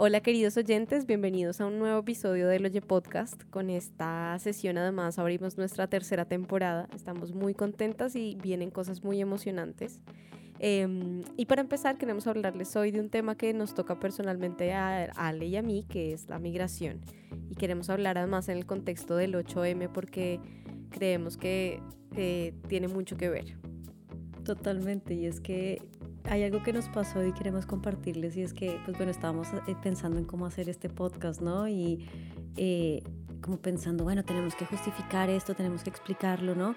Hola queridos oyentes, bienvenidos a un nuevo episodio del Oye Podcast. Con esta sesión además abrimos nuestra tercera temporada. Estamos muy contentas y vienen cosas muy emocionantes. Em, y para empezar queremos hablarles hoy de un tema que nos toca personalmente a Ale y a mí, que es la migración. Y queremos hablar además en el contexto del 8M porque creemos que eh, tiene mucho que ver. Totalmente, y es que hay algo que nos pasó y queremos compartirles y es que, pues bueno, estábamos eh, pensando en cómo hacer este podcast, ¿no? Y eh, como pensando, bueno, tenemos que justificar esto, tenemos que explicarlo, ¿no?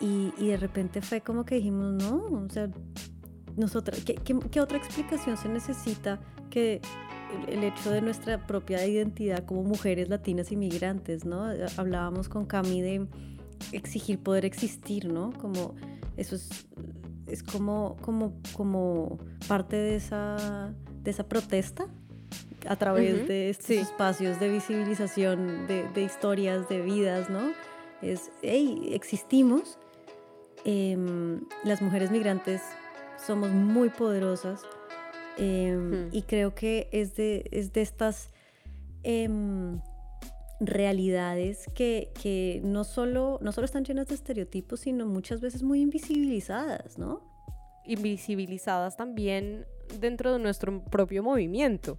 Y, y de repente fue como que dijimos, no, o sea, nosotras, ¿qué, qué, otra explicación se necesita que el hecho de nuestra propia identidad como mujeres latinas inmigrantes, ¿no? Hablábamos con Cami de exigir poder existir, ¿no? Como eso es es como, como, como parte de esa, de esa protesta a través de estos espacios de visibilización de, historias, de vidas, ¿no? Es, hey, existimos, em, las mujeres migrantes somos muy poderosas em, y creo que es de, es de estas em, realidades que, que, no, solo, no solo están llenas de estereotipos, sino muchas veces muy invisibilizadas, ¿no? Invisibilizadas también dentro de nuestro propio movimiento.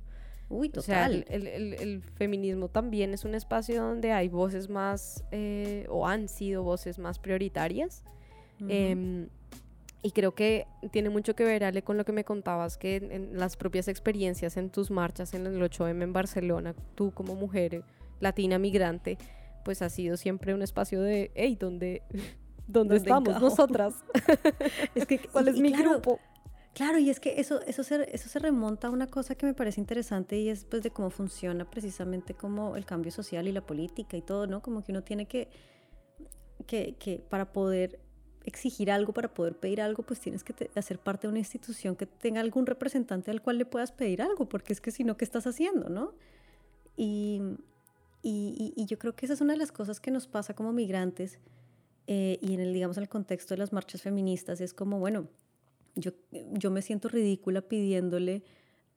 Uy, total. O sea, el, el, el, feminismo también es un espacio donde hay voces más, eh, o han sido voces más prioritarias. Em, y creo que tiene mucho que ver, Ale, con lo que me contabas, que en, las propias experiencias en tus marchas en el 8M en Barcelona, tú como mujer latina migrante, pues ha sido siempre un espacio de, hey, ¿dónde, dónde, estamos nosotras? es que, ¿Cuál es mi grupo? Claro, y es que eso, eso, se, eso se remonta a una cosa que me parece interesante y es pues de cómo funciona precisamente como el cambio social y la política y todo, ¿no? Como que uno tiene que, que, que para poder exigir algo, para poder pedir algo, pues tienes que hacer parte de una institución que tenga algún representante al cual le puedas pedir algo, porque es que si no, ¿qué estás haciendo, no? Y, y, yo creo que esa es una de las cosas que nos pasa como migrantes eh, y en el, digamos, en el contexto de las marchas feministas, es como, bueno, yo, yo me siento ridícula pidiéndole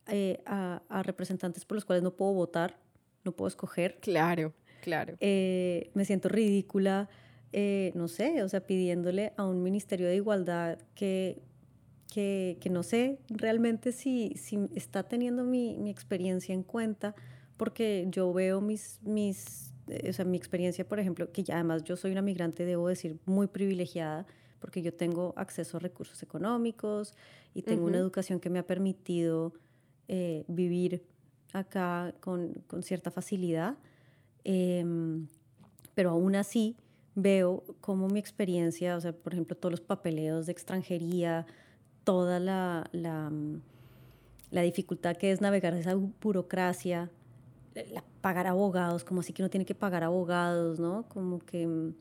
eh, a, a, representantes por los cuales no puedo votar, no puedo escoger. Claro, claro. Eh, me siento ridícula, no sé, o sea, pidiéndole a un Ministerio de Igualdad que, que, que no sé realmente si, si está teniendo mi, mi experiencia en cuenta porque yo veo mis, mis, eh, o sea, mi experiencia, por ejemplo, que ya además yo soy una migrante, debo decir, muy privilegiada, porque yo tengo acceso a recursos económicos y tengo una educación que me ha permitido eh, vivir acá con, con cierta facilidad, em, pero aún así veo cómo mi experiencia, o sea, por ejemplo, todos los papeleos de extranjería, toda la, la, mm, la dificultad que es navegar esa burocracia, pagar abogados, como así que uno tiene que pagar abogados, ¿no? Como que...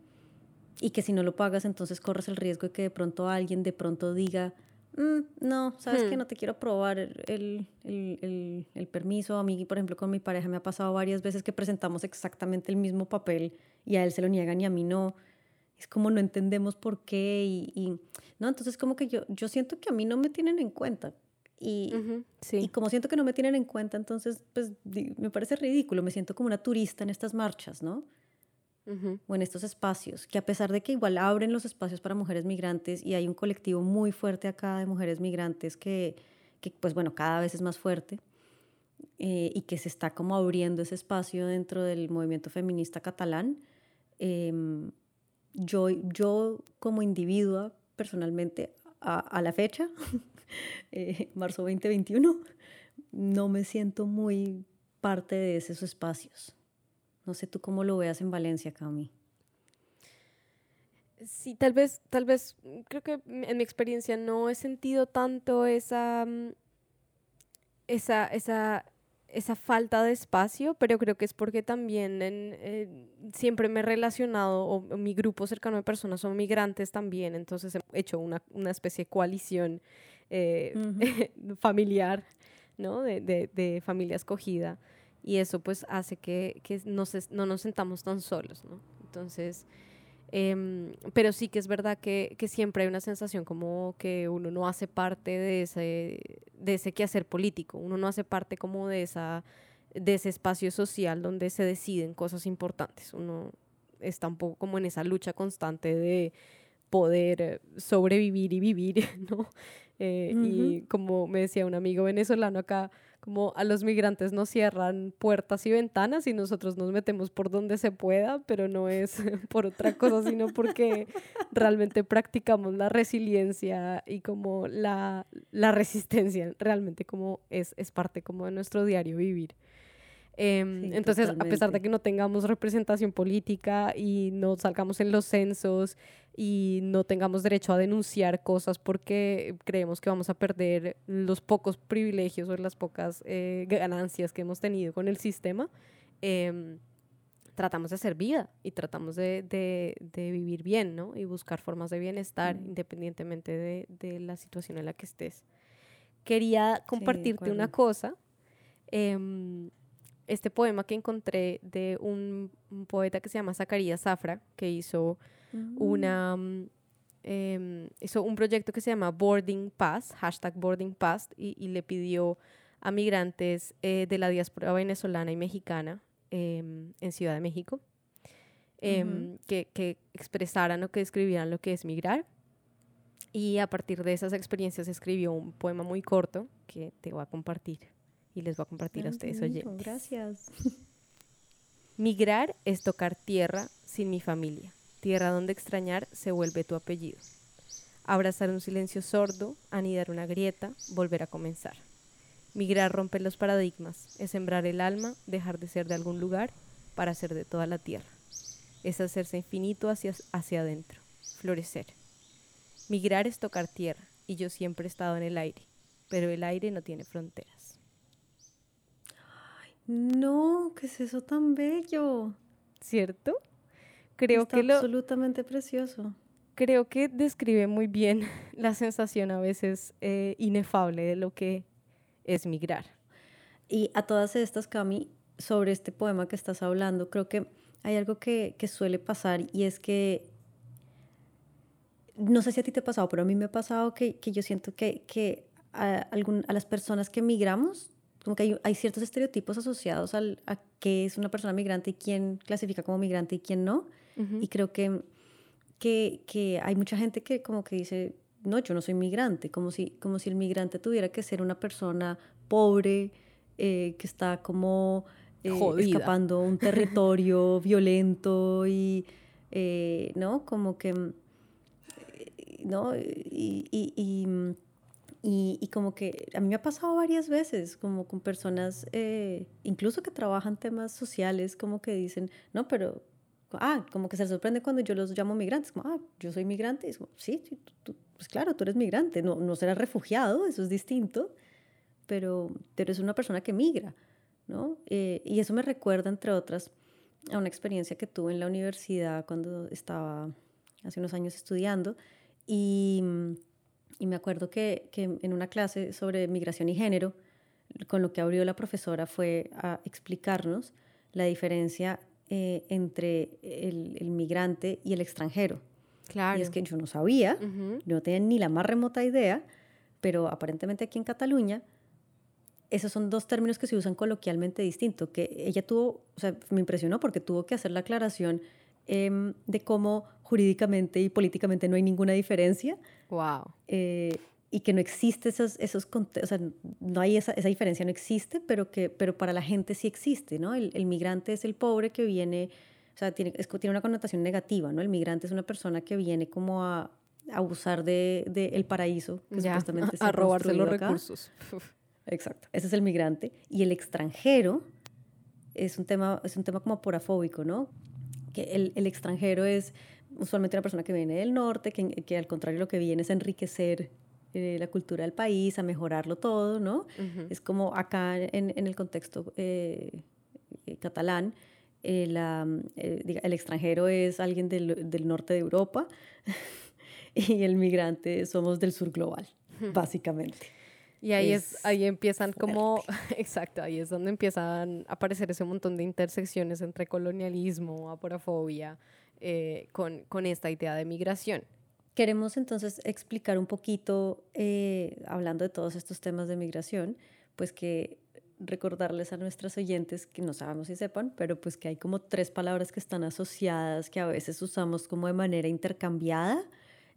Y que si no lo pagas, entonces corres el riesgo de que de pronto alguien de pronto diga, mm, no, sabes que hmm. no te quiero aprobar el, el, el, el, permiso. A mí, por ejemplo, con mi pareja me ha pasado varias veces que presentamos exactamente el mismo papel y a él se lo niegan y a mí no. Es como no entendemos por qué y, y no, entonces como que yo, yo siento que a mí no me tienen en cuenta. Y, sí. y como siento que no me tienen en cuenta, entonces pues me parece ridículo, me siento como una turista en estas marchas, ¿no? O en estos espacios, que a pesar de que igual abren los espacios para mujeres migrantes y hay un colectivo muy fuerte acá de mujeres migrantes que, que pues bueno, cada vez es más fuerte eh, y que se está como abriendo ese espacio dentro del movimiento feminista catalán, em, yo, yo como individua personalmente a, a la fecha Eh, marzo 2021, no me siento muy parte de esos espacios. No sé tú cómo lo veas en Valencia, Cami. Sí, tal vez, tal vez, creo que en mi experiencia no he sentido tanto esa, mm, esa, esa esa falta de espacio, pero creo que es porque también en, siempre me he relacionado, o, mi grupo cercano de personas son migrantes también, entonces he hecho una, una especie de coalición eh, familiar, ¿no? De, de, de, familia escogida, y eso pues hace que, que no, no nos sentamos tan solos, ¿no? Entonces, Em, pero sí que es verdad que, que, siempre hay una sensación como que uno no hace parte de ese, de ese quehacer político, uno no hace parte como de, esa, de ese espacio social donde se deciden cosas importantes, uno está un poco como en esa lucha constante de poder sobrevivir y vivir, ¿no? Eh, y como me decía un amigo venezolano acá, como a los migrantes nos cierran puertas y ventanas y nosotros nos metemos por donde se pueda, pero no es por otra cosa, sino porque realmente practicamos la resiliencia y como la, la resistencia, realmente como es, es parte como de nuestro diario vivir. Em, entonces, a pesar de que no tengamos representación política y no salgamos en los censos y no tengamos derecho a denunciar cosas porque creemos que vamos a perder los pocos privilegios o las pocas eh, ganancias que hemos tenido con el sistema, em, tratamos de hacer vida y tratamos de, de, vivir bien, ¿no? Y buscar formas de bienestar independientemente de, de, la situación en la que estés. Quería compartirte una cosa. Eh, este poema que encontré de un, poeta que se llama Zacarías Zafra, que hizo, una, em, hizo un proyecto que se llama Boarding Pass, hashtag Boarding Pass, y, le pidió a migrantes eh, de la diáspora venezolana y mexicana em, en Ciudad de México em, que, que expresaran o que describieran lo que es migrar. Y a partir de esas experiencias escribió un poema muy corto que te voy a compartir y les voy a compartir a ustedes oyentes. Gracias. Migrar es tocar tierra sin mi familia, tierra donde extrañar se vuelve tu apellido. Abrazar un silencio sordo, anidar una grieta, volver a comenzar. Migrar rompe los paradigmas, es sembrar el alma, dejar de ser de algún lugar para ser de toda la tierra. Es hacerse infinito hacia, hacia adentro, florecer. Migrar es tocar tierra, y yo siempre he estado en el aire, pero el aire no tiene fronteras. No, ¿qué es eso tan bello? ¿Cierto? Creo que lo, absolutamente precioso. Creo que describe muy bien la sensación a veces eh, inefable de lo que es migrar. Y a todas estas, Cami, sobre este poema que estás hablando, creo que hay algo que, suele pasar y es que, no sé si a ti te ha pasado, pero a mí me ha pasado que, yo siento que, que a, a las personas que migramos como que hay, ciertos estereotipos asociados al, a qué es una persona migrante y quién clasifica como migrante y quién no. Y creo que, que, que, hay mucha gente que como que dice, no, yo no soy migrante, como si, como si el migrante tuviera que ser una persona pobre, eh, que está como eh, escapando un territorio violento y, eh, ¿no? Como que, ¿no? y, y y, como que a mí me ha pasado varias veces, como con personas, eh, incluso que trabajan temas sociales, como que dicen, no, pero, ah, como que se sorprende cuando yo los llamo migrantes, como, ah, yo soy migrante. Y como, sí, pues claro, tú eres migrante, no, no serás refugiado, eso es distinto, pero, pero eres una persona que migra, ¿no? Eh, y eso me recuerda, entre otras, a una experiencia que tuve en la universidad cuando estaba hace unos años estudiando y y me acuerdo que, que, en una clase sobre migración y género, con lo que abrió la profesora fue a explicarnos la diferencia eh, entre el, el, migrante y el extranjero. Claro. Y es que yo no sabía, no tenía ni la más remota idea, pero aparentemente aquí en Cataluña esos son dos términos que se usan coloquialmente distinto, que ella tuvo, o sea, me impresionó porque tuvo que hacer la aclaración Em, de cómo jurídicamente y políticamente no hay ninguna diferencia. Wow. Eh, y que no existe esos, esos o sea, no hay esa, esa, diferencia, no existe, pero que pero para la gente sí existe, ¿no? El, el migrante es el pobre que viene, o sea, tiene, tiene una connotación negativa, ¿no? El migrante es una persona que viene como a abusar de, de el paraíso, que supuestamente a, a robarse los recursos. Exacto, ese es el migrante. Y el extranjero es un tema, es un tema como porafóbico, ¿no? Que el, el, extranjero es usualmente una persona que viene del norte, que, que al contrario lo que viene es enriquecer eh, la cultura del país, a mejorarlo todo, ¿no? Es como acá en, en el contexto eh, eh, catalán, la, el extranjero es alguien del, del norte de Europa y el migrante somos del sur global, básicamente. Y ahí es, ahí empiezan como, exacto, ahí es donde empiezan a aparecer ese montón de intersecciones entre colonialismo, aporafobia, eh, con, con esta idea de migración. Queremos entonces explicar un poquito, eh, hablando de todos estos temas de migración, pues que recordarles a nuestros oyentes que no sabemos si sepan, pero pues que hay como tres palabras que están asociadas, que a veces usamos como de manera intercambiada,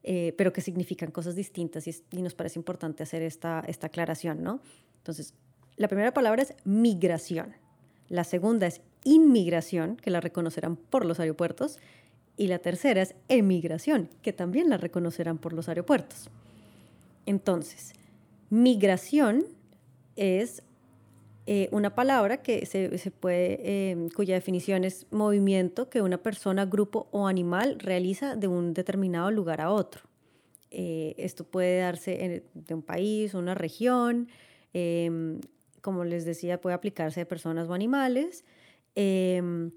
eh, pero que significan cosas distintas y, y, nos parece importante hacer esta, esta aclaración, ¿no? Entonces, la primera palabra es migración, la segunda es inmigración, que la reconocerán por los aeropuertos, y la tercera es emigración, que también la reconocerán por los aeropuertos. Entonces, migración es eh, una palabra que se, puede, em, cuya definición es movimiento que una persona, grupo o animal realiza de un determinado lugar a otro. Eh, esto puede darse de un país, una región, em, como les decía, puede aplicarse a personas o animales. Em,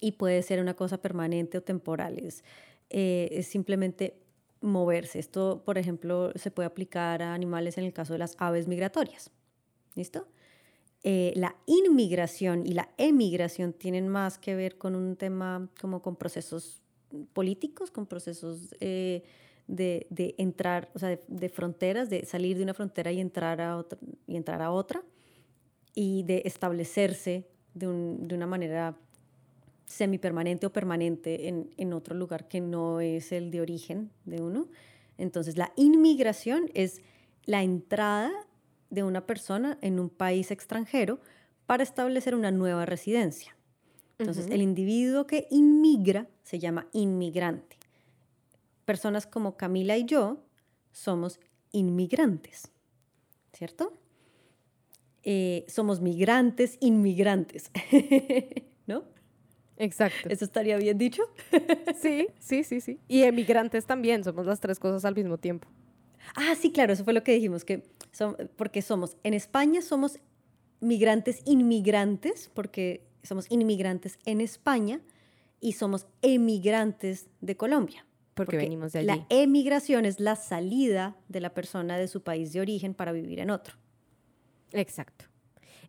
y puede ser una cosa permanente o temporal. Es, eh, simplemente moverse. Esto, por ejemplo, se puede aplicar a animales en el caso de las aves migratorias. ¿Listo? Eh, la inmigración y la emigración tienen más que ver con un tema como con procesos políticos, con procesos eh, de, entrar, o sea, de, fronteras, de salir de una frontera y entrar a otra, y de establecerse de, un, de una manera semipermanente o permanente en, en, otro lugar que no es el de origen de uno. Entonces, la inmigración es la entrada de una persona en un país extranjero para establecer una nueva residencia. Entonces, el individuo que inmigra se llama inmigrante. Personas como Camila y yo somos inmigrantes, ¿cierto? Eh, somos migrantes, inmigrantes, ¿no? Exacto. ¿Eso estaría bien dicho? sí, sí, sí, sí. Y emigrantes también, somos las tres cosas al mismo tiempo. Ah, sí, claro, eso fue lo que dijimos, que porque somos, en España somos migrantes inmigrantes, porque somos inmigrantes en España, y somos emigrantes de Colombia. Porque, venimos de allí. La emigración es la salida de la persona de su país de origen para vivir en otro. Exacto.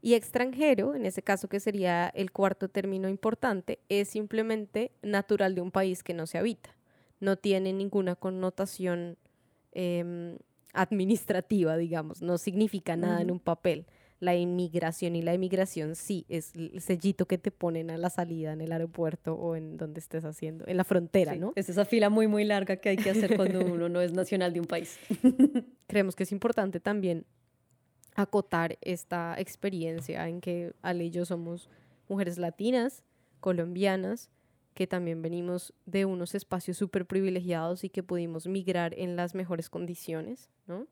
Y extranjero, en ese caso que sería el cuarto término importante, es simplemente natural de un país que no se habita. No tiene ninguna connotación em, administrativa, digamos, no significa nada en un papel. La inmigración y la emigración sí es el sellito que te ponen a la salida en el aeropuerto o en donde estés haciendo, en la frontera, ¿no? Es esa fila muy, muy larga que hay que hacer cuando uno no es nacional de un país. Creemos que es importante también acotar esta experiencia en que Ale y yo somos mujeres latinas, colombianas, que también venimos de unos espacios súper privilegiados y que pudimos migrar en las mejores condiciones, ¿no?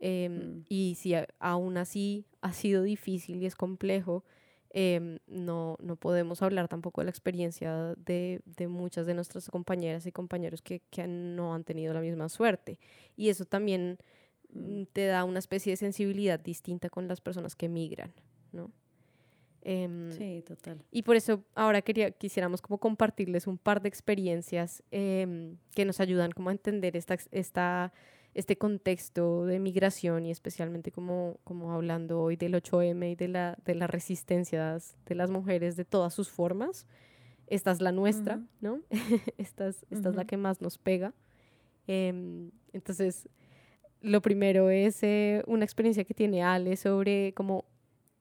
Em, mm. Y si aún así ha sido difícil y es complejo, em, no, no podemos hablar tampoco de la experiencia de, de, muchas de nuestras compañeras y compañeros que, que no han tenido la misma suerte. Y eso también Mm, te da una especie de sensibilidad distinta con las personas que migran, ¿no? Em, sí, total. Y por eso ahora quería, quisiéramos como compartirles un par de experiencias em, que nos ayudan como a entender esta, esta, este contexto de migración y especialmente como, como hablando hoy del 8M y de, la, de las resistencias de las mujeres de todas sus formas. Esta es la nuestra, ¿no? esta es, esta es la que más nos pega. Em, entonces, lo primero es eh, una experiencia que tiene Ale sobre como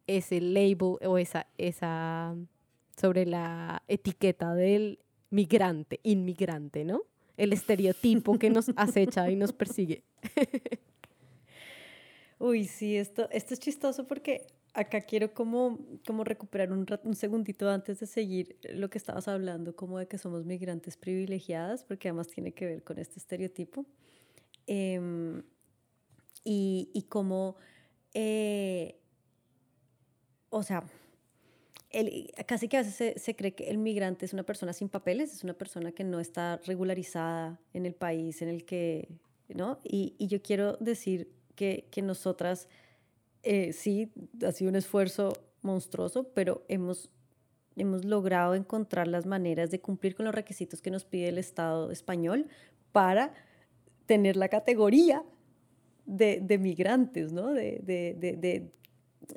ese label o esa, esa, sobre la etiqueta del migrante, inmigrante, ¿no? El estereotipo que nos acecha y nos persigue. Uy, sí, esto, esto es chistoso porque acá quiero como, como recuperar un, un segundito antes de seguir lo que estabas hablando, como de que somos migrantes privilegiadas, porque además tiene que ver con este estereotipo. Eh, y, y cómo, eh, o sea, el, casi que a veces se, se, cree que el migrante es una persona sin papeles, es una persona que no está regularizada en el país en el que, ¿no? Y, y yo quiero decir que, que nosotras, eh, sí, ha sido un esfuerzo monstruoso, pero hemos, hemos logrado encontrar las maneras de cumplir con los requisitos que nos pide el Estado español para tener la categoría de, de migrantes, ¿no? De, de, de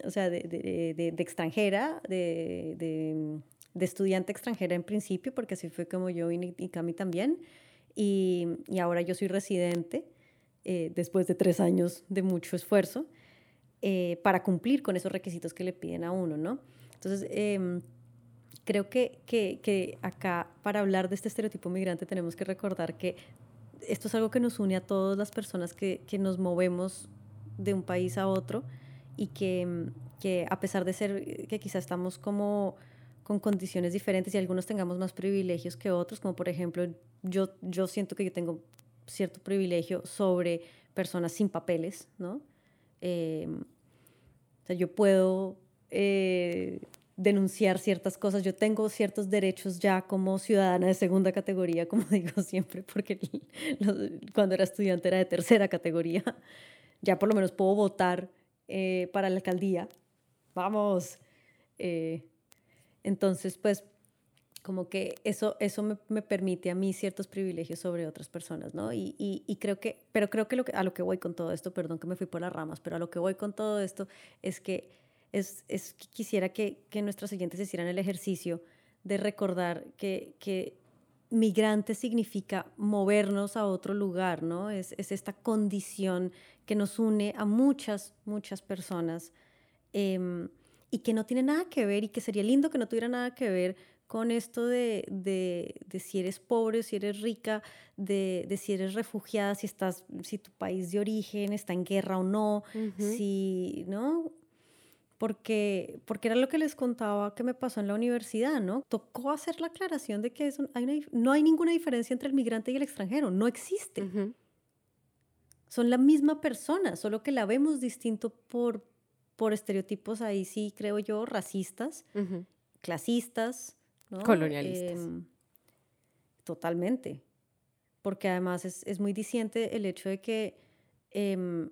o sea, de, extranjera, de, de estudiante extranjera en principio, porque así fue como yo y, y Cami también, y, y, ahora yo soy residente eh, después de tres años de mucho esfuerzo eh, para cumplir con esos requisitos que le piden a uno, ¿no? Entonces, em, creo que, que, que, acá para hablar de este estereotipo migrante tenemos que recordar que esto es algo que nos une a todas las personas que, que nos movemos de un país a otro y que, que a pesar de ser que quizá estamos como con condiciones diferentes y algunos tengamos más privilegios que otros, como por ejemplo yo, yo siento que yo tengo cierto privilegio sobre personas sin papeles, ¿no? Eh, o sea, yo puedo eh, denunciar ciertas cosas. Yo tengo ciertos derechos ya como ciudadana de segunda categoría, como digo siempre, porque cuando era estudiante era de tercera categoría. Ya por lo menos puedo votar eh, para la alcaldía. Vamos. Eh, entonces, pues, como que eso, eso me, me, permite a mí ciertos privilegios sobre otras personas, ¿no? Y, y, y creo que, pero creo que, lo que a lo que voy con todo esto, perdón que me fui por las ramas, pero a lo que voy con todo esto es que es, es quisiera que, que nuestros oyentes hicieran el ejercicio de recordar que, que migrante significa movernos a otro lugar, ¿no? Es, es, esta condición que nos une a muchas, muchas personas eh, y que no tiene nada que ver y que sería lindo que no tuviera nada que ver con esto de, de, de si eres pobre o si eres rica, de, de, si eres refugiada, si, estás, si tu país de origen está en guerra o no, uh -huh. si, ¿no? Porque, porque era lo que les contaba que me pasó en la universidad, ¿no? Tocó hacer la aclaración de que eso, hay una, no hay ninguna diferencia entre el migrante y el extranjero, no existe. Uh -huh. Son la misma persona, solo que la vemos distinto por, por estereotipos ahí sí, creo yo, racistas, uh -huh. clasistas, ¿no? colonialistas. Eh, totalmente. Porque además es, es, muy diciente el hecho de que eh,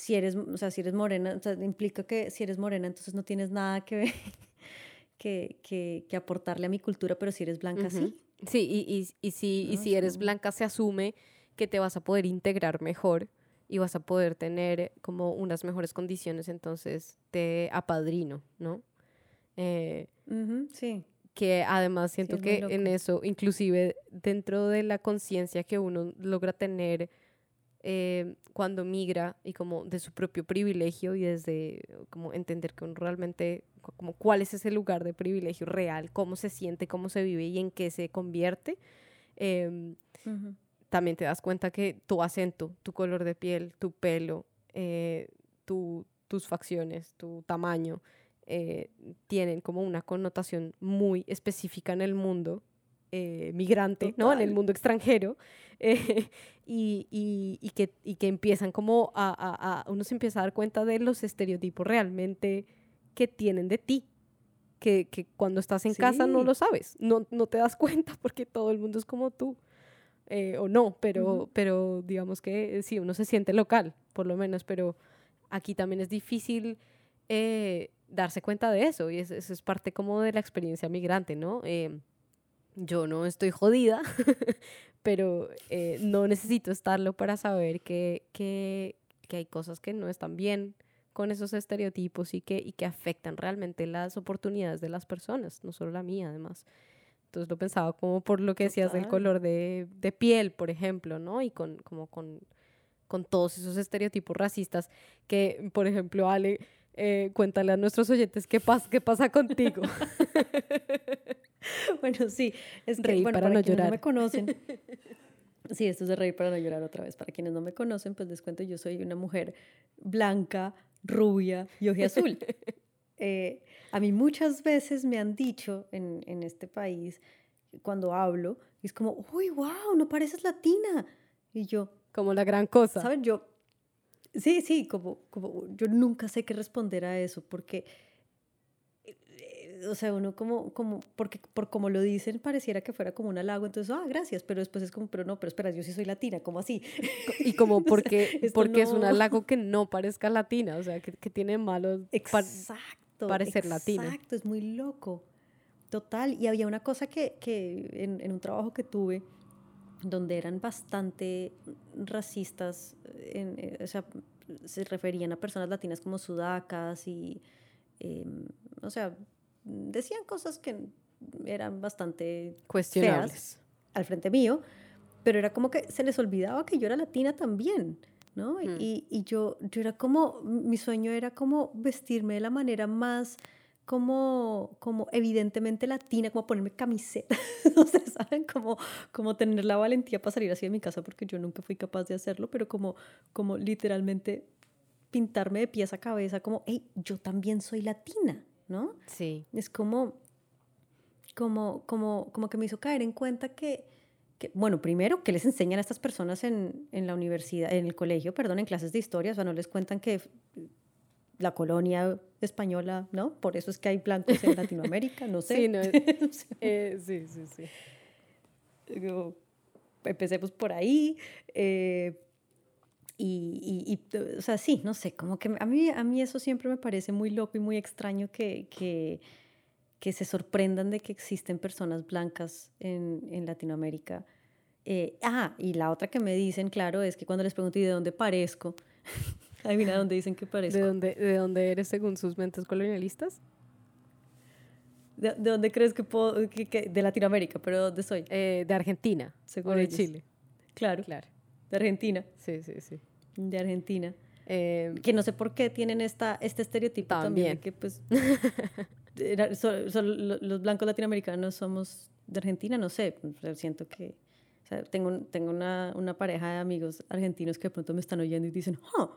si eres, o sea, si eres morena, o sea, implica que si eres morena, entonces no tienes nada que ver, que, que, que, aportarle a mi cultura, pero si eres blanca, uh -huh. sí. Sí, y, y, y si, no, y si eres blanca, se asume que te vas a poder integrar mejor y vas a poder tener como unas mejores condiciones, entonces te apadrino, ¿no? Eh, uh -huh, sí. Que además siento sí, que en eso, inclusive dentro de la conciencia que uno logra tener eh, cuando migra y como de su propio privilegio y desde como entender que uno realmente, como cuál es ese lugar de privilegio real, cómo se siente, cómo se vive y en qué se convierte, eh, uh -huh. también te das cuenta que tu acento, tu color de piel, tu pelo, eh, tu, tus facciones, tu tamaño, eh, tienen como una connotación muy específica en el mundo eh, migrante, Total. ¿no? En el mundo extranjero. Eh, y, y, y, que, y que empiezan como a, a, a, uno se empieza a dar cuenta de los estereotipos realmente que tienen de ti. Que, que cuando estás en sí. casa no lo sabes, no, no te das cuenta porque todo el mundo es como tú. Eh, o no, pero, uh -huh. pero digamos que sí, uno se siente local, por lo menos, pero aquí también es difícil eh, darse cuenta de eso y eso, eso, es parte como de la experiencia migrante, ¿no? Yo no estoy jodida, pero eh, no necesito estarlo para saber que, que, que, hay cosas que no están bien con esos estereotipos y que, y que afectan realmente las oportunidades de las personas, no solo la mía además. Entonces lo pensaba como por lo que Total. decías del color de, de, piel, por ejemplo, ¿no? Y con, como con, con todos esos estereotipos racistas que, por ejemplo, Ale, eh, cuéntale a nuestros oyentes qué, pas qué pasa contigo. bueno, sí, es que, reír bueno, para, para, no llorar. No me conocen. Sí, esto es de reír para no llorar otra vez. Para quienes no me conocen, pues les cuento, yo soy una mujer blanca, rubia y azul. eh, a mí muchas veces me han dicho en, en este país, cuando hablo, es como, uy, wow, no pareces latina. Y yo... Como la gran cosa. ¿Saben? Yo... Sí, sí, como, como yo nunca sé qué responder a eso, porque o sea, uno como, como, porque por como lo dicen, pareciera que fuera como un halago, entonces, ah, gracias, pero después es como, pero no, pero espera, yo sí soy latina, ¿cómo así? Y como porque, o sea, porque no... es un halago que no parezca latina, o sea, que, que tiene malos exacto, parecer latina. Exacto, es muy loco, total, y había una cosa que, que en, en un trabajo que tuve, donde eran bastante racistas, en, eh, o sea, se referían a personas latinas como sudacas y, eh, o sea, decían cosas que eran bastante cuestionables al frente mío, pero era como que se les olvidaba que yo era latina también, ¿no? Mm. Y, y, yo, yo era como, mi sueño era como vestirme de la manera más como, como evidentemente latina, como ponerme camiseta, sea, ¿saben? Como, como tener la valentía para salir así de mi casa, porque yo nunca fui capaz de hacerlo, pero como, como literalmente pintarme de pies a cabeza, como, hey, yo también soy latina, ¿no? Sí. Es como, como, como, como que me hizo caer en cuenta que, que, bueno, primero, que les enseñan a estas personas en, en, la universidad, en el colegio, perdón, en clases de historia, o sea, no les cuentan que la colonia española, ¿no? Por eso es que hay blancos en Latinoamérica, no sé. Sí, no, eh, sí, sí, sí. empecemos por ahí. Eh, y, y, o sea, sí, no sé, como que a mí, a mí eso siempre me parece muy loco y muy extraño que, que, que se sorprendan de que existen personas blancas en, en Latinoamérica. Eh, ah, y la otra que me dicen, claro, es que cuando les pregunto, ¿y de dónde parezco? Adivina dónde dicen que parezco. ¿De dónde, ¿De dónde eres según sus mentes colonialistas? ¿De, dónde crees que puedo? Que, de Latinoamérica, pero ¿dónde soy? Eh, de Argentina. Según de Chile. Claro. Claro. De Argentina. Sí, sí, sí. De Argentina. Eh, que no sé por qué tienen esta, este estereotipo también. que pues los blancos latinoamericanos somos de Argentina, no sé, siento que tengo, tengo una, una, pareja de amigos argentinos que de pronto me están oyendo y dicen, oh,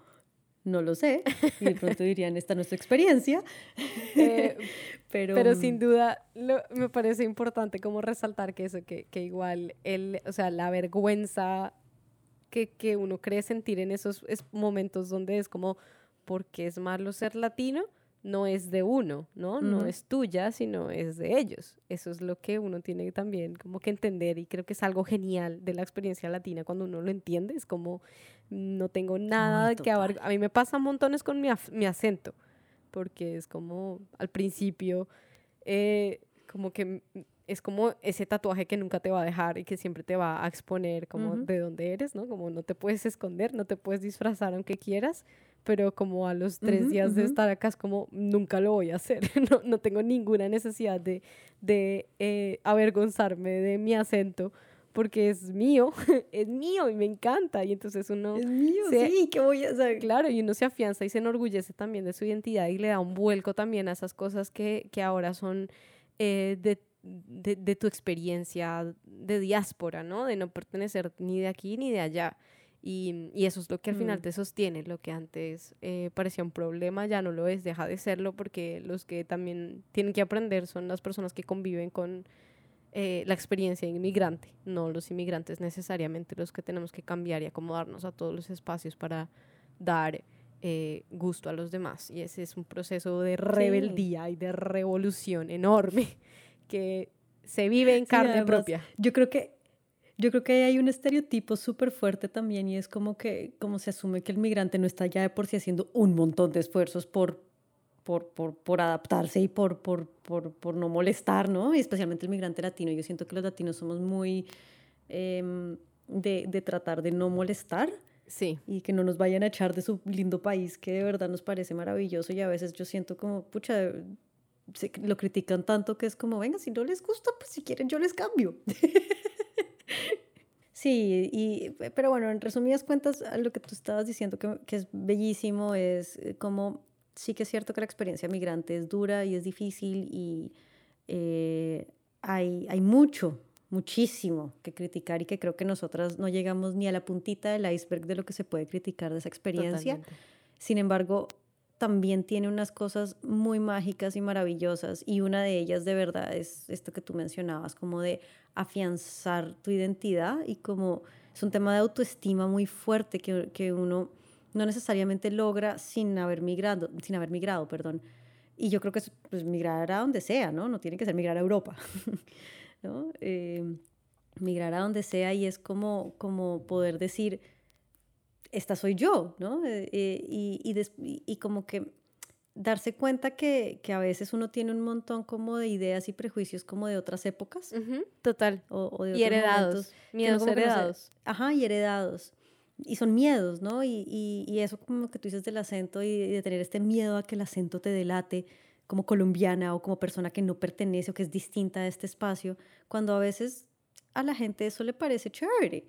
no lo sé, y de pronto dirían, esta no es tu experiencia. Eh, pero, pero sin duda me parece importante como resaltar que eso, que, que igual, el, o sea, la vergüenza que, que uno cree sentir en esos momentos donde es como, ¿por qué es malo ser latino? no es de uno, ¿no? No es tuya, sino es de ellos. Eso es lo que uno tiene también como que entender y creo que es algo genial de la experiencia latina cuando uno lo entiende. Es como, no tengo nada que abarcar. A mí me pasa montones con mi, mi, acento, porque es como al principio, eh, como que es como ese tatuaje que nunca te va a dejar y que siempre te va a exponer como de dónde eres, ¿no? Como no te puedes esconder, no te puedes disfrazar aunque quieras pero como a los tres días de estar acá es como, nunca lo voy a hacer, no, no tengo ninguna necesidad de, de eh, avergonzarme de mi acento, porque es mío, es mío y me encanta, y entonces uno... Es mío, sí, ¿qué voy a hacer? Claro, y uno se afianza y se enorgullece también de su identidad y le da un vuelco también a esas cosas que, que ahora son eh, de, de, de tu experiencia de diáspora, ¿no? De no pertenecer ni de aquí ni de allá. Y, y, eso es lo que al final mm. te sostiene, lo que antes eh, parecía un problema, ya no lo es, deja de serlo porque los que también tienen que aprender son las personas que conviven con eh, la experiencia inmigrante, no los inmigrantes necesariamente los que tenemos que cambiar y acomodarnos a todos los espacios para dar eh, gusto a los demás. Y ese es un proceso de rebeldía y de revolución enorme que se vive en carne propia. Yo creo que yo creo que hay un estereotipo súper fuerte también y es como que como se asume que el migrante no está ya de por sí haciendo un montón de esfuerzos por, por, por, por adaptarse y por, por, por, por, no molestar, ¿no? Y especialmente el migrante latino. Yo siento que los latinos somos muy em, de, de, tratar de no molestar. Sí. Y que no nos vayan a echar de su lindo país que de verdad nos parece maravilloso y a veces yo siento como, pucha, lo critican tanto que es como, venga, si no les gusta, pues si quieren yo les cambio. Sí, y, pero bueno, en resumidas cuentas, lo que tú estabas diciendo que, que, es bellísimo es eh, como sí que es cierto que la experiencia migrante es dura y es difícil y eh, hay, hay mucho, muchísimo que criticar y que creo que nosotras no llegamos ni a la puntita del iceberg de lo que se puede criticar de esa experiencia. Sin embargo, también tiene unas cosas muy mágicas y maravillosas y una de ellas de verdad es esto que tú mencionabas, como de afianzar tu identidad y como es un tema de autoestima muy fuerte que, que uno no necesariamente logra sin haber migrado, sin haber migrado, perdón. Y yo creo que es pues, migrar a donde sea, ¿no? No tiene que ser migrar a Europa, ¿no? Eh, migrar a donde sea y es como, como poder decir, esta soy yo, ¿no? Eh, eh, y, y, y, como que darse cuenta que, que, a veces uno tiene un montón como de ideas y prejuicios como de otras épocas. Total. O, de y heredados. Miedos heredados. ajá, y heredados. Y son miedos, ¿no? Y, y, eso como que tú dices del acento y de tener este miedo a que el acento te delate, como colombiana o como persona que no pertenece o que es distinta a este espacio, cuando a veces a la gente eso le parece chévere,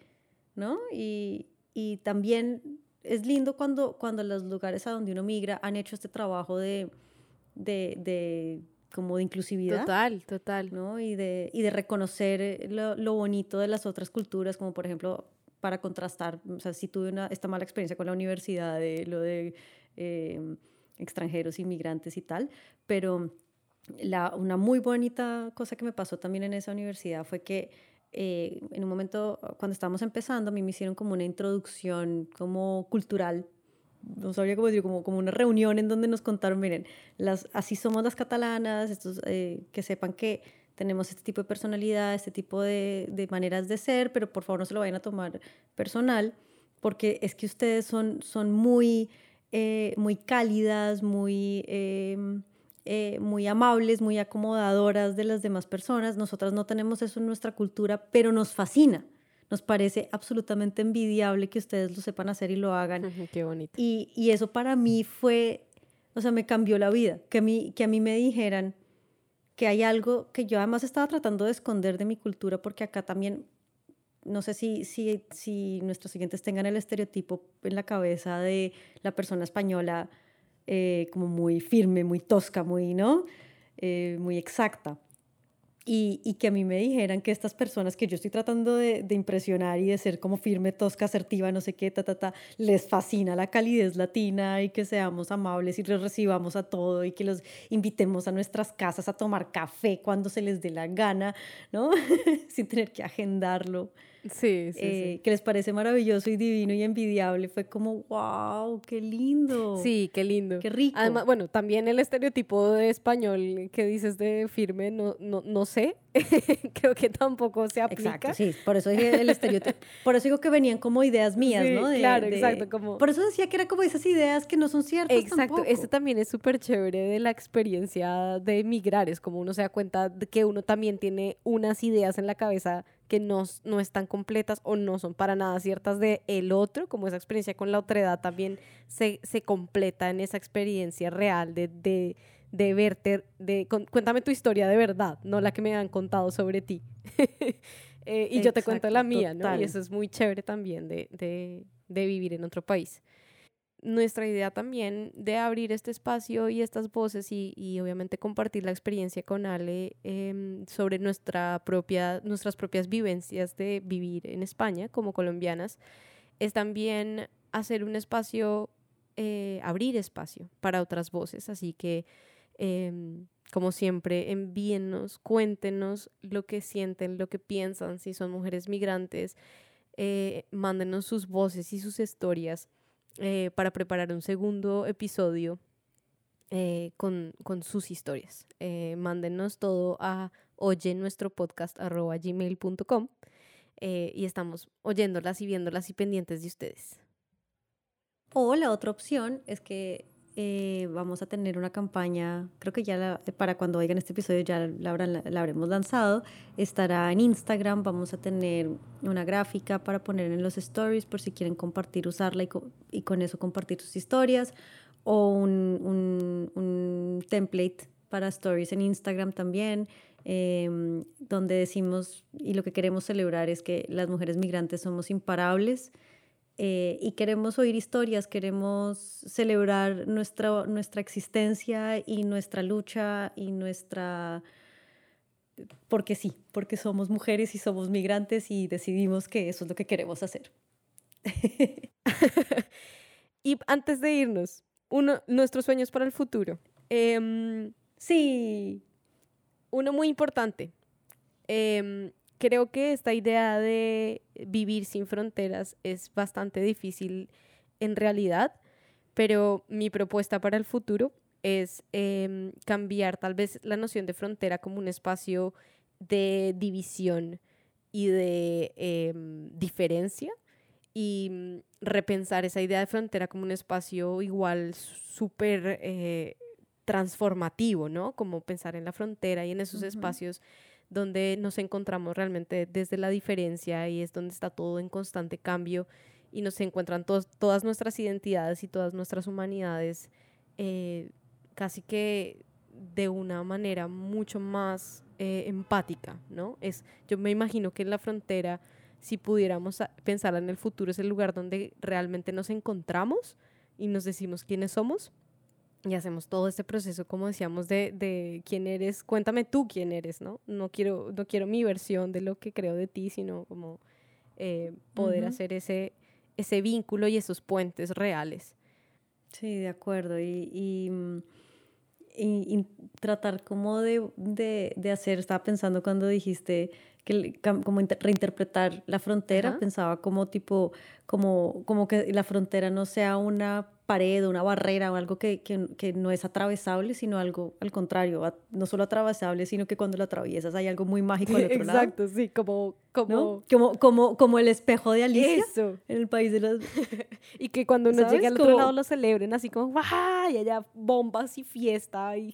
¿no? Y, y también es lindo cuando, cuando los lugares a donde uno migra han hecho este trabajo de, de, de como de inclusividad. Total, total. ¿no? Y, de, y de reconocer lo, lo, bonito de las otras culturas, como por ejemplo, para contrastar, o sea, si tuve una, esta mala experiencia con la universidad, de lo de eh, extranjeros, inmigrantes y tal, pero la, una muy bonita cosa que me pasó también en esa universidad fue que eh, en un momento, cuando estábamos empezando, a mí me hicieron como una introducción como cultural. No sabía cómo decir, como, como una reunión en donde nos contaron, miren, las, así somos las catalanas, estos, eh, que sepan que tenemos este tipo de personalidad, este tipo de, de, maneras de ser, pero por favor no se lo vayan a tomar personal, porque es que ustedes son, son muy, eh, muy cálidas, muy, em, eh, muy amables, muy acomodadoras de las demás personas. Nosotras no tenemos eso en nuestra cultura, pero nos fascina. Nos parece absolutamente envidiable que ustedes lo sepan hacer y lo hagan. Qué bonito. Y, y, eso para mí fue, o sea, me cambió la vida. Que a, mí, que a mí me dijeran que hay algo que yo además estaba tratando de esconder de mi cultura, porque acá también, no sé si, si, si nuestros siguientes tengan el estereotipo en la cabeza de la persona española eh, como muy firme, muy tosca, muy, ¿no? Eh, muy exacta. Y, que a mí me dijeran que estas personas que yo estoy tratando de, de, impresionar y de ser como firme, tosca, asertiva, no sé qué, ta, ta, ta, les fascina la calidez latina y que seamos amables y los recibamos a todo y que los invitemos a nuestras casas a tomar café cuando se les dé la gana, ¿no? Sin tener que agendarlo. Sí, sí, eh, sí, Que les parece maravilloso y divino y envidiable. Fue como, wow, qué lindo. Sí, qué lindo. Qué rico. Además, bueno, también el estereotipo de español que dices de firme, no, no, no sé. Creo que tampoco se aplica. Exacto, sí. Por eso dije el estereotipo. por eso digo que venían como ideas mías, sí, ¿no? De, claro, de, exacto. Como... Por eso decía que era como esas ideas que no son ciertas. Exacto. Tampoco. Este también es súper chévere de la experiencia de emigrar. Es como uno se da cuenta de que uno también tiene unas ideas en la cabeza que no, no están completas o no son para nada ciertas de el otro, como esa experiencia con la otredad también se, se completa en esa experiencia real de, de, de verte, de, con, cuéntame tu historia de verdad, no la que me han contado sobre ti. eh, y Exacto, yo te cuento la mía, total. ¿no? Y eso es muy chévere también de, de, de vivir en otro país nuestra idea también de abrir este espacio y estas voces y, y obviamente compartir la experiencia con Ale eh, sobre nuestra propia, nuestras propias vivencias de vivir en España como colombianas es también hacer un espacio, eh, abrir espacio para otras voces. Así que, eh, como siempre, envíennos, cuéntenos lo que sienten, lo que piensan, si son mujeres migrantes, eh, mándenos sus voces y sus historias eh, para preparar un segundo episodio eh, con, con, sus historias. Eh, mándenos todo a oye nuestro podcast gmail.com y estamos oyéndolas y viéndolas y pendientes de ustedes. O la otra opción es que eh, vamos a tener una campaña, creo que ya la, para cuando oigan este episodio ya la, la, habremos lanzado, estará en Instagram, vamos a tener una gráfica para poner en los stories por si quieren compartir, usarla y, co y con eso compartir sus historias, o un, un, un, template para stories en Instagram también, eh, donde decimos y lo que queremos celebrar es que las mujeres migrantes somos imparables. Eh, y queremos oír historias, queremos celebrar nuestra, nuestra existencia y nuestra lucha y nuestra... Porque sí, porque somos mujeres y somos migrantes y decidimos que eso es lo que queremos hacer. y antes de irnos, uno, nuestros sueños para el futuro. Eh, sí. Uno muy importante. Eh, creo que esta idea de vivir sin fronteras es bastante difícil en realidad, pero mi propuesta para el futuro es eh, cambiar tal vez la noción de frontera como un espacio de división y de eh, diferencia y repensar esa idea de frontera como un espacio igual súper eh, transformativo, ¿no? Como pensar en la frontera y en esos uh -huh. espacios donde nos encontramos realmente desde la diferencia y es donde está todo en constante cambio y nos encuentran to todas nuestras identidades y todas nuestras humanidades eh, casi que de una manera mucho más eh, empática, ¿no? Es, yo me imagino que en la frontera, si pudiéramos pensar en el futuro, es el lugar donde realmente nos encontramos y nos decimos quiénes somos y hacemos todo este proceso, como decíamos, de, de, quién eres, cuéntame tú quién eres, ¿no? No quiero, no quiero mi versión de lo que creo de ti, sino como eh, poder hacer ese, ese vínculo y esos puentes reales. Sí, de acuerdo. Y, y, mm, y, tratar como de, de, de, hacer, estaba pensando cuando dijiste que como reinterpretar la frontera, pensaba como tipo, como, como que la frontera no sea una pared, una barrera o algo que, que, que, no es atravesable, sino algo al contrario, no solo atravesable, sino que cuando lo atraviesas hay algo muy mágico al otro Exacto, lado. Exacto, sí, como como, como, como, como el espejo de Alicia Eso. en el país de los... y que cuando uno llegue al otro lado lo celebren así como, ¡Wow! Y allá bombas y fiesta y,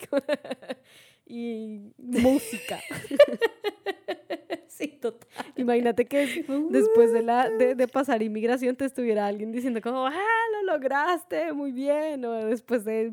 y música. sí, total. Imagínate que después de, la, de, de, pasar inmigración te estuviera alguien diciendo como, ¡ah, lo lograste! Muy bien. O después de,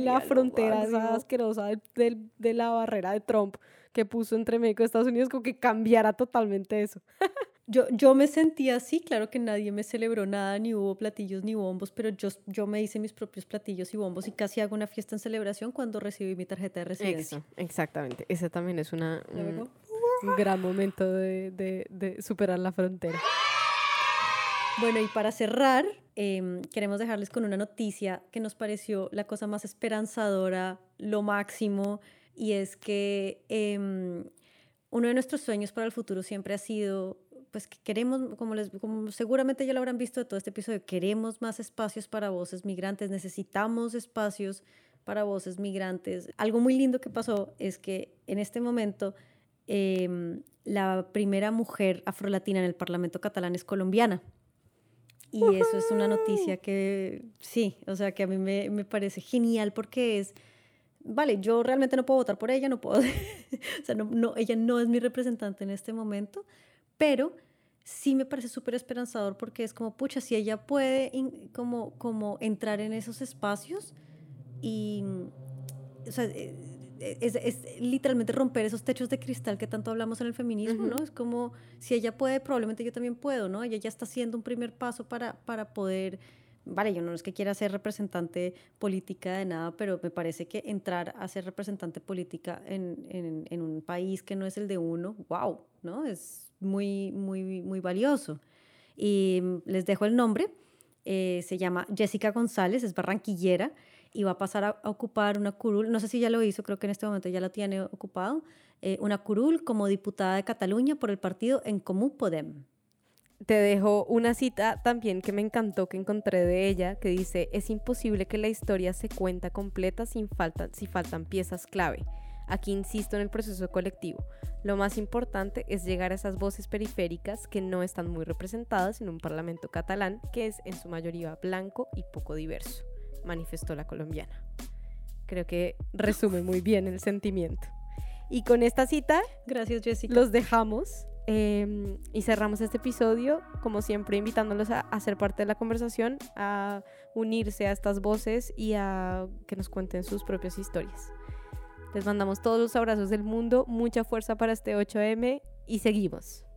la frontera esa asquerosa de, de la barrera de Trump que puso entre México y Estados Unidos, como que cambiara totalmente eso. Yo, yo me sentía así, claro que nadie me celebró nada, ni hubo platillos ni bombos, pero yo, yo me hice mis propios platillos y bombos y casi hago una fiesta en celebración cuando recibí mi tarjeta de residencia. exactamente, ese también es una, un, gran momento de, superar la frontera. Bueno, y para cerrar, em, queremos dejarles con una noticia que nos pareció la cosa más esperanzadora, lo máximo, y es que em, uno de nuestros sueños para el futuro siempre ha sido, pues que queremos, como, les, como seguramente ya lo habrán visto de todo este episodio, queremos más espacios para voces migrantes, necesitamos espacios para voces migrantes. Algo muy lindo que pasó es que en este momento em, la primera mujer afrolatina en el Parlamento catalán es colombiana. Y eso es una noticia que sí, o sea, que a mí me, me parece genial porque es vale, yo realmente no puedo votar por ella, no puedo, o sea, no, ella no es mi representante en este momento, pero sí me parece súper esperanzador porque es como, pucha, si ella puede como, como entrar en esos espacios y, o sea, eh, es, es, literalmente romper esos techos de cristal que tanto hablamos en el feminismo, ¿no? Es como, si ella puede, probablemente yo también puedo, ¿no? Ella ya está haciendo un primer paso para, para poder vale, yo no es que quiera ser representante política de nada, pero me parece que entrar a ser representante política en, en, en un país que no es el de uno, wow, ¿no? Es muy, muy, muy valioso. Y les dejo el nombre, eh, se llama Jessica González, es barranquillera y va a pasar a, ocupar una curul, no sé si ya lo hizo, creo que en este momento ya lo tiene ocupado, eh, una curul como diputada de Cataluña por el partido En Comú Podem te dejo una cita también que me encantó que encontré de ella que dice, es imposible que la historia se cuenta completa sin falta, si faltan piezas clave. Aquí insisto en el proceso colectivo. Lo más importante es llegar a esas voces periféricas que no están muy representadas en un parlamento catalán que es en su mayoría blanco y poco diverso, manifestó la colombiana. Creo que resume muy bien el sentimiento. Y con esta cita, gracias Jessica. Los dejamos Em, y cerramos este episodio, como siempre, invitándolos a, a, ser parte de la conversación, a unirse a estas voces y a que nos cuenten sus propias historias. Les mandamos todos los abrazos del mundo, mucha fuerza para este 8M y seguimos.